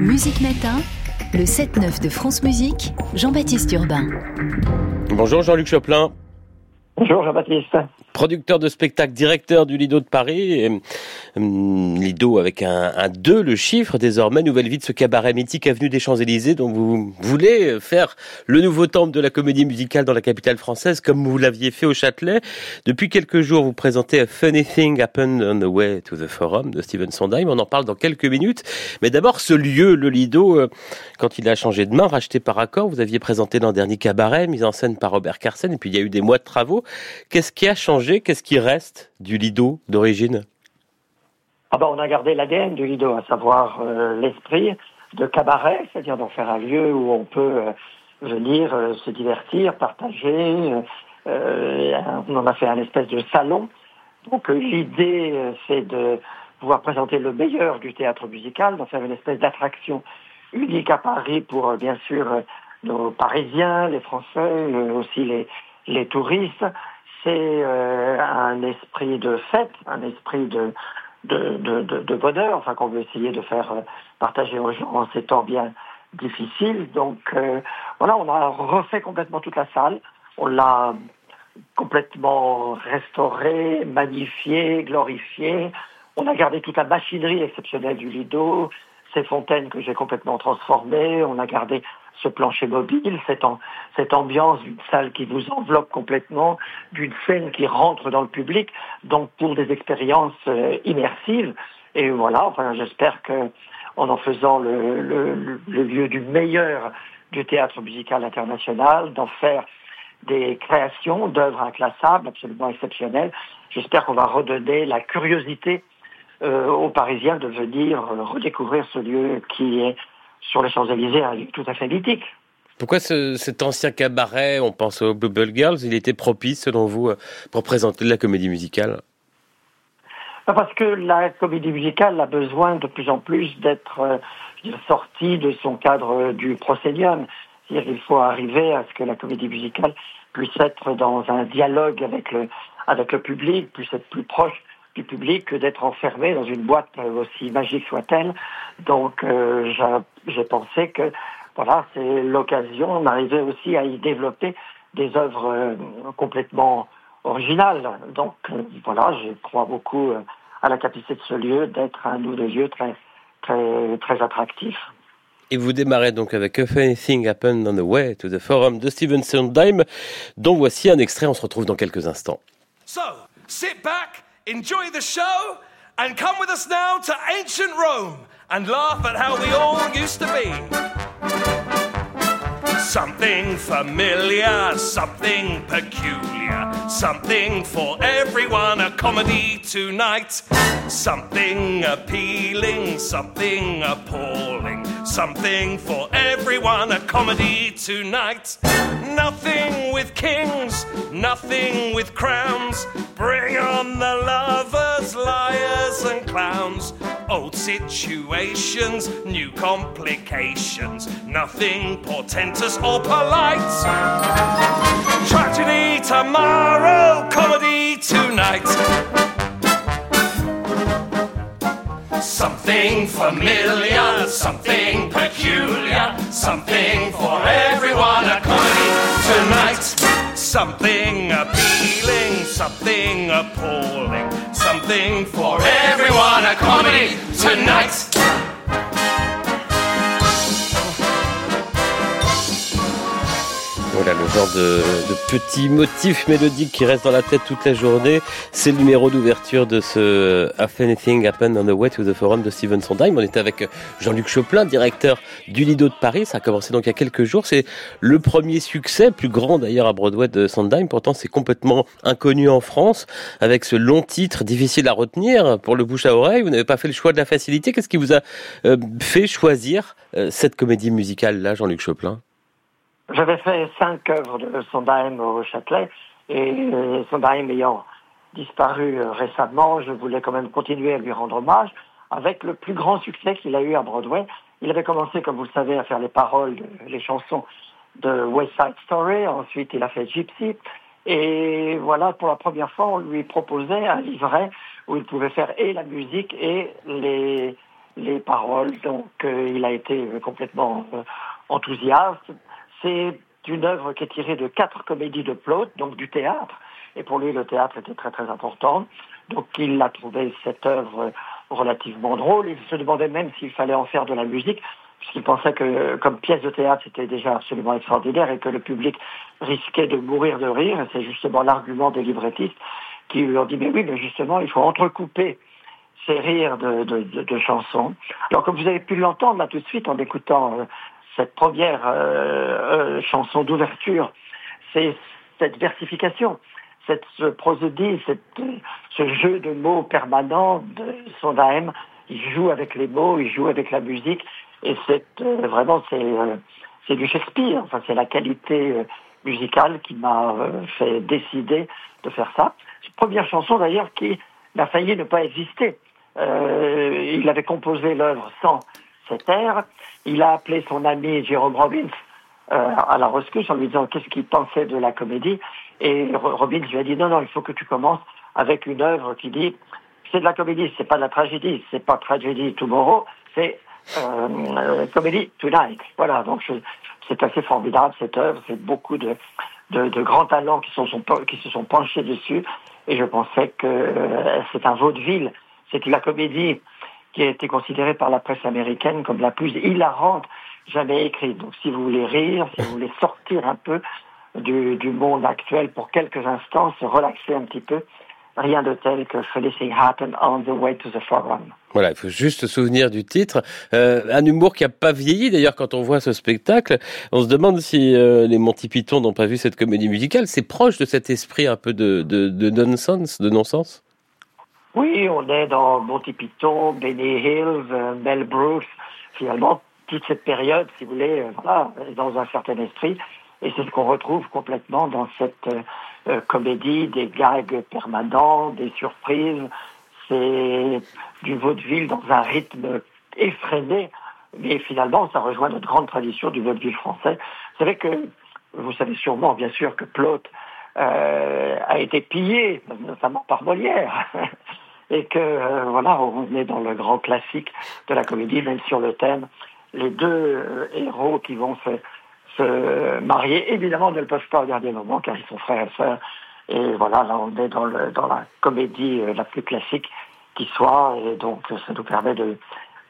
Musique Matin, le 7-9 de France Musique, Jean-Baptiste Urbain. Bonjour Jean-Luc Choplin. Bonjour Jean-Baptiste producteur de spectacle, directeur du Lido de Paris. Hum, Lido avec un 2, le chiffre désormais, nouvelle vie de ce cabaret mythique avenue des Champs-Élysées dont vous voulez faire le nouveau temple de la comédie musicale dans la capitale française comme vous l'aviez fait au Châtelet. Depuis quelques jours, vous présentez A Funny Thing Happened on the Way to the Forum de Steven Sondheim. On en parle dans quelques minutes. Mais d'abord, ce lieu, le Lido, euh, quand il a changé de main, racheté par accord, vous aviez présenté l'an dernier cabaret, mis en scène par Robert Carsen, et puis il y a eu des mois de travaux. Qu'est-ce qui a changé qu'est-ce qui reste du Lido d'origine? Ah ben, On a gardé l'ADN du Lido, à savoir euh, l'esprit de cabaret, c'est-à-dire d'en faire un lieu où on peut euh, venir euh, se divertir, partager. on en a fait un espèce de salon. Donc l'idée, c'est de pouvoir présenter le meilleur du théâtre musical, d'en faire une espèce d'attraction unique à Paris pour, bien sûr, nos Parisiens, les Français, aussi les, les touristes c'est euh, un esprit de fête, un esprit de, de, bonheur, enfin qu'on veut essayer de faire euh, partager aux gens en ces temps bien difficiles. Donc euh, voilà, on a refait complètement toute la salle, on l'a complètement restauré, magnifié, glorifié. On a gardé toute la machinerie exceptionnelle du Lido, ces fontaines que j'ai complètement transformées. On a gardé ce plancher mobile, cette, ambiance d'une salle qui vous enveloppe complètement, d'une scène qui rentre dans le public, donc pour des expériences euh, immersives. Et voilà, enfin, j'espère que en faisant le, lieu du meilleur du théâtre musical international, d'en faire des créations d'œuvres inclassables, absolument exceptionnelles. J'espère qu'on va redonner la curiosité aux Parisiens de venir euh, redécouvrir ce lieu qui est sur les Champs-Élysées un lieu tout à fait mythique. Pourquoi cet ancien cabaret, on pense aux Bubble Girls, il était propice selon vous euh, pour présenter de la comédie musicale? Bah, Parce que la comédie musicale a besoin de plus en plus d'être sortie de son cadre du procédium. C'est-à-dire qu'il faut arriver à ce que la comédie musicale puisse être dans un dialogue avec le, avec le public, puisse être plus proche du public que d'être enfermé dans une boîte euh, aussi magique soit-elle. Donc euh, j'ai pensé que voilà, c'est l'occasion d'arriver aussi à y développer des œuvres euh, complètement originales. Donc voilà, je crois beaucoup à la capacité de ce lieu d'être un lieu très très très attractif. Et vous démarrez donc avec If Anything Happened on the Way to the Forum de Steven Sondheim, dont voici un extrait. On se retrouve dans quelques instants. So, sit back enjoy the show, and come with us now to ancient Rome and laugh at how we all used to be. Something familiar, something peculiar, something for everyone, a comedy tonight. Something appealing, something appalling, something for everyone, a comedy tonight. Nothing with kings, nothing with crowns. Bring on the lovers, liars, and clowns. Old situations, new complications, nothing portentous or polite. Tragedy tomorrow, comedy tonight. Something familiar, something peculiar, something for everyone, a comedy tonight. Something appealing, something appalling, something for everyone, a comedy tonight. Le genre de, de petit motif mélodique qui reste dans la tête toute la journée. C'est le numéro d'ouverture de ce If Anything Happened on the Way to the Forum de Steven Sondheim. On était avec Jean-Luc Choplin, directeur du Lido de Paris. Ça a commencé donc il y a quelques jours. C'est le premier succès, plus grand d'ailleurs à Broadway de Sondheim. Pourtant, c'est complètement inconnu en France avec ce long titre difficile à retenir pour le bouche à oreille. Vous n'avez pas fait le choix de la facilité. Qu'est-ce qui vous a euh, fait choisir euh, cette comédie musicale là, Jean-Luc Choplin j'avais fait cinq œuvres de Sondheim au Châtelet et Sondheim ayant disparu euh, récemment, je voulais quand même continuer à lui rendre hommage avec le plus grand succès qu'il a eu à Broadway. Il avait commencé, comme vous le savez, à faire les paroles, les chansons de West Side Story. Ensuite, il a fait Gypsy. Et voilà, pour la première fois, on lui proposait un livret où il pouvait faire et la musique et les, les paroles. Donc il a été complètement enthousiaste. C'est une œuvre qui est tirée de quatre comédies de Plaute, donc du théâtre. Et pour lui, le théâtre était très très important. Donc il a trouvé cette œuvre relativement drôle. Il se demandait même s'il fallait en faire de la musique, puisqu'il pensait que comme pièce de théâtre, c'était déjà absolument extraordinaire et que le public risquait de mourir de rire. Et c'est justement l'argument des librettistes qui lui ont dit, mais oui, mais justement, il faut entrecouper ces rires de, chansons. Alors comme vous avez pu l'entendre là tout de suite en écoutant euh, cette première euh, euh, chanson d'ouverture, c'est cette versification cette prosodie, cette, ce jeu de mots permanent de Sondheim. Il joue avec les mots, il joue avec la musique, et c'est euh, vraiment c'est euh, du Shakespeare. Enfin, c'est la qualité euh, musicale qui m'a fait décider de faire ça. Une première chanson d'ailleurs qui n'a failli ne pas exister. il avait composé l'œuvre sans cet air. Il a appelé son ami Jérôme Robbins à la rescousse en lui disant qu'est-ce qu'il pensait de la comédie. Et Robbins lui a dit non, non, il faut que tu commences avec une œuvre qui dit c'est de la comédie, c'est pas de la tragédie, c'est pas tragédie tomorrow, c'est euh, euh comédie tonight. Voilà, donc c'est assez formidable cette œuvre, c'est beaucoup de, de, de, grands talents qui, se sont penchés dessus, et je pensais que euh, c'est un vaudeville, c'est la comédie qui a été considérée par la presse américaine comme la plus hilarante jamais écrite. Donc si vous voulez rire, si vous voulez sortir un peu du, monde actuel pour quelques instants, se relaxer un petit peu. Rien de tel que Felicity Happen on the way to the forum. Voilà, il faut juste se souvenir du titre. Euh, un humour qui n'a pas vieilli d'ailleurs quand on voit ce spectacle. On se demande si euh, les Monty Python n'ont pas vu cette comédie musicale. C'est proche de cet esprit un peu de, de, de nonsense, de non-sens? Oui, on est dans Monty Python, Benny Hill, euh, Mel Brooks. Finalement, toute cette période, si vous voulez, euh, voilà, dans un certain esprit. Et c'est ce qu'on retrouve complètement dans cette euh, comédie, des gags permanents, des surprises. C'est du vaudeville dans un rythme effréné, mais finalement, ça rejoint notre grande tradition du vaudeville français. Vous savez que, vous savez sûrement, bien sûr, que Plaute euh, a été pillé, notamment par Molière. et que, voilà, on est dans le grand classique de la comédie, même sur le thème. Les deux héros qui vont se se marier. Évidemment, ne le peuvent pas regarder le moment car ils sont frères et sœurs. Et voilà, là, on est dans, le, dans la comédie euh, la plus classique qui soit. Et donc, ça nous permet de,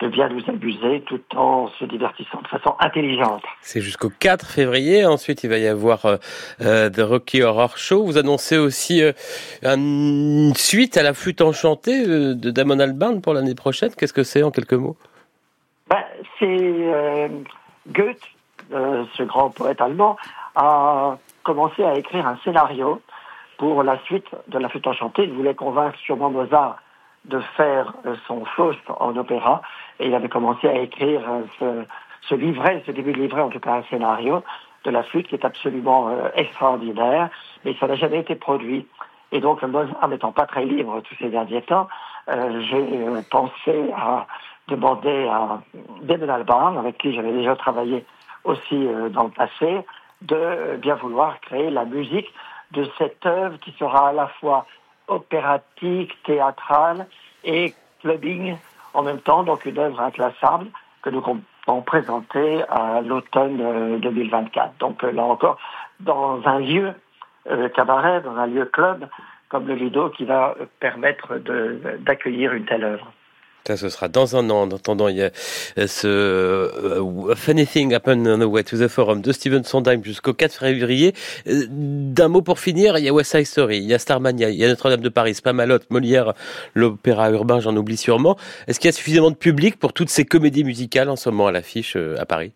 de bien nous abuser tout en se divertissant de façon intelligente. C'est jusqu'au 4 février. Ensuite, il va y avoir euh, euh The Rocky Horror Show. Vous annoncez aussi euh, une suite à la flûte enchantée euh, de Damon Albarn pour l'année prochaine. Qu'est-ce que c'est en quelques mots? Ben, C'est Goethe ce grand poète allemand, a commencé à écrire un scénario pour la suite de la flûte enchantée. Il voulait convaincre sûrement Mozart de faire son Faust en opéra et il avait commencé à écrire euh, ce, livret, ce début de livret, en tout cas un scénario de la flûte qui est absolument extraordinaire, mais ça n'a jamais été produit. Et donc Mozart n'étant pas très libre tous ces derniers temps, j'ai pensé à demander à Damon Albarn, avec qui j'avais déjà travaillé aussi euh, dans le passé, de bien vouloir créer la musique de cette œuvre qui sera à la fois opératique, théâtrale et clubbing en même temps, donc une œuvre inclassable que nous allons présenter à l'automne 2024. Euh, donc euh, là encore, dans un lieu cabaret, dans un lieu club comme le Lido qui va permettre d'accueillir une telle œuvre. Ça, ce sera dans un an. En attendant, il y a euh, ce euh, Funny Thing Happened on the Way to the Forum de Steven Sondheim jusqu'au 4 février. Euh, d'un mot pour finir, il y a West Side Story, il y a Starmania, il y a Notre-Dame de Paris, Spamalot, Molière, l'opéra urbain, j'en oublie sûrement. Est-ce qu'il y a suffisamment de public pour toutes ces comédies musicales en ce moment à l'affiche à Paris?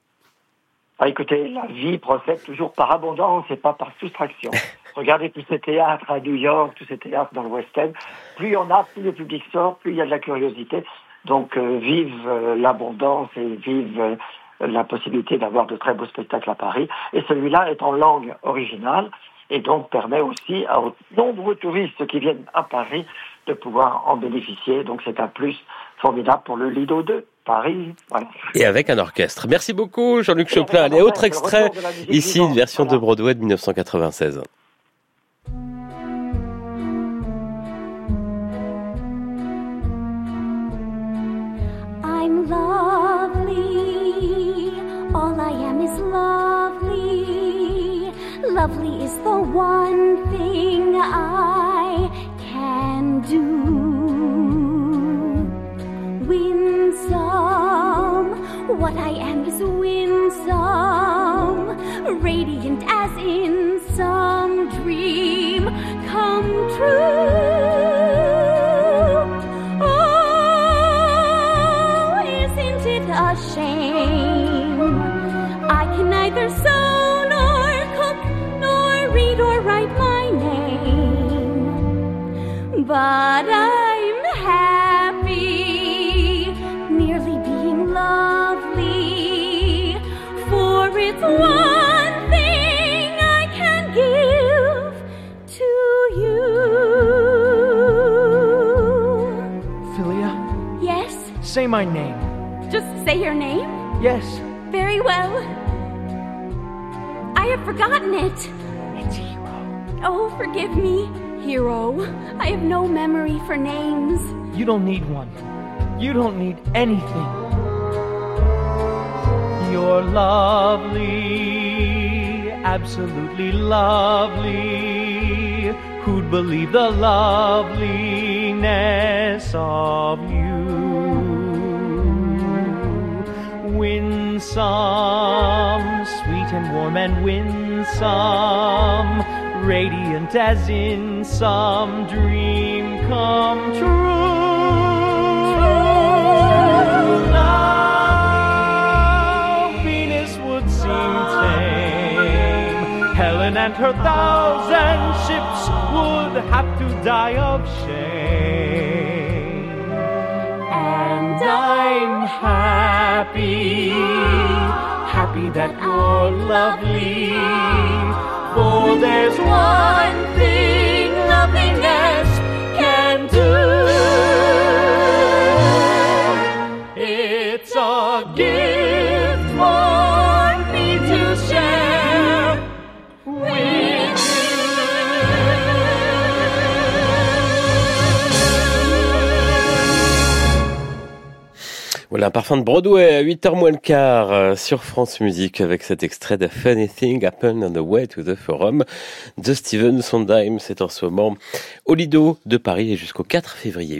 Ah, écoutez, la vie procède toujours par abondance et pas par soustraction. Regardez tous ces théâtres à New York, tous ces théâtres dans le West End. Plus il y en a, plus le public sort, plus il y a de la curiosité. Donc euh, vive euh, l'abondance et vive euh, la possibilité d'avoir de très beaux spectacles à Paris. Et celui-là est en langue originale et donc permet aussi à nombreux touristes qui viennent à Paris de pouvoir en bénéficier. Donc c'est un plus formidable pour le Lido 2. Paris. Voilà. Et avec un orchestre. Merci beaucoup Jean-Luc Choplin. Allez, autre extrait, ici une version de Broadway de 1996. Is lovely. Lovely is the one thing I can do. Winsome, what I am is winsome. But I'm happy merely being lovely, for it's one thing I can give to you. Philia, Yes, say my name. just say your name. Yes, Very well. I have forgotten it. it's Hero. Oh, forgive me, hero. I have no memory for names. You don't need one. You don't need anything. You're lovely, absolutely lovely. Who'd believe the loveliness of you? Winsome, sweet and warm and winsome, radiant as in some dream come true. Now Venus would seem tame. Helen and her thousand ships would have to die of shame. And I'm happy, happy that you're lovely. For there's one thing Parfum de Broadway à 8h moins le quart euh, sur France Musique avec cet extrait de Funny Thing Happened on the Way to the Forum de Steven Sondheim. C'est en ce moment au Lido de Paris et jusqu'au 4 février.